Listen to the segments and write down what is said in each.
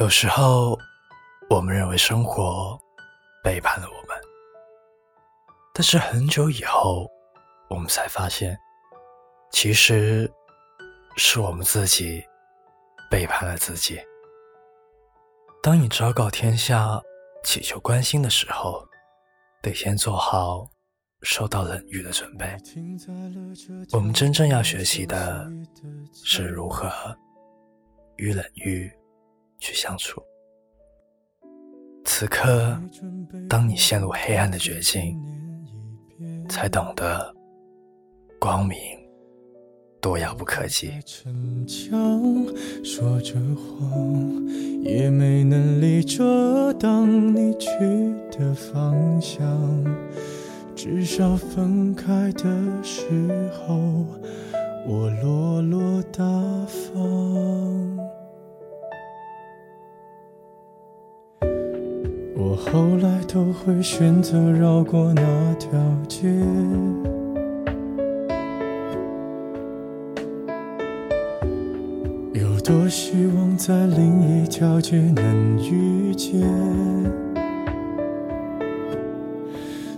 有时候，我们认为生活背叛了我们，但是很久以后，我们才发现，其实是我们自己背叛了自己。当你昭告天下，祈求关心的时候，得先做好受到冷遇的准备。我们真正要学习的是如何与冷遇。去相处。此刻，当你陷入黑暗的绝境，才懂得光明多遥不可及。逞强说着谎，也没能力遮挡你去的方向。至少分开的时候，我落落大方。我后来都会选择绕过那条街，有多希望在另一条街能遇见。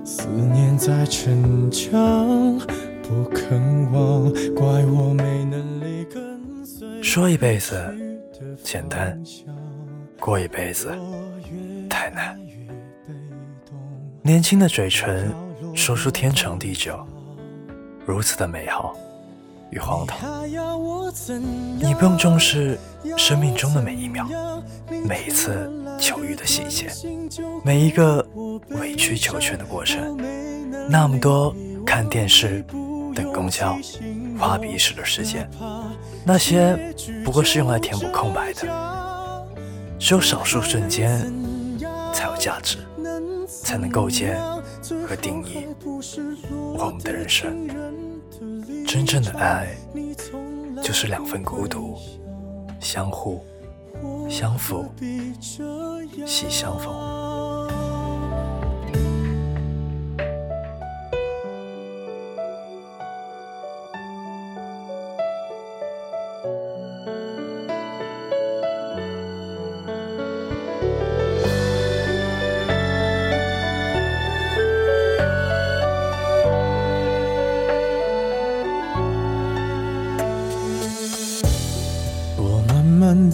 思念在逞强，不肯忘，怪我没能力跟随。说一辈子简单，过一辈子。太难。年轻的嘴唇说出天长地久，如此的美好与荒唐。你不用重视生命中的每一秒，每一次求遇的细节，每一个委曲求全的过程。那么多看电视、等公交、画笔时的时间，那些不过是用来填补空白的，只有少数瞬间。才有价值，才能构建和定义我们的人生。真正的爱，就是两份孤独，相互相扶，喜相逢。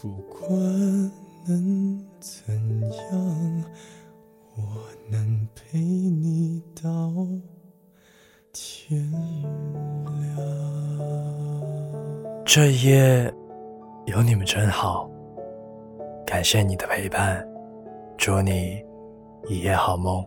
不管。能怎样？我能陪你到天亮。这一夜有你们真好，感谢你的陪伴，祝你一夜好梦。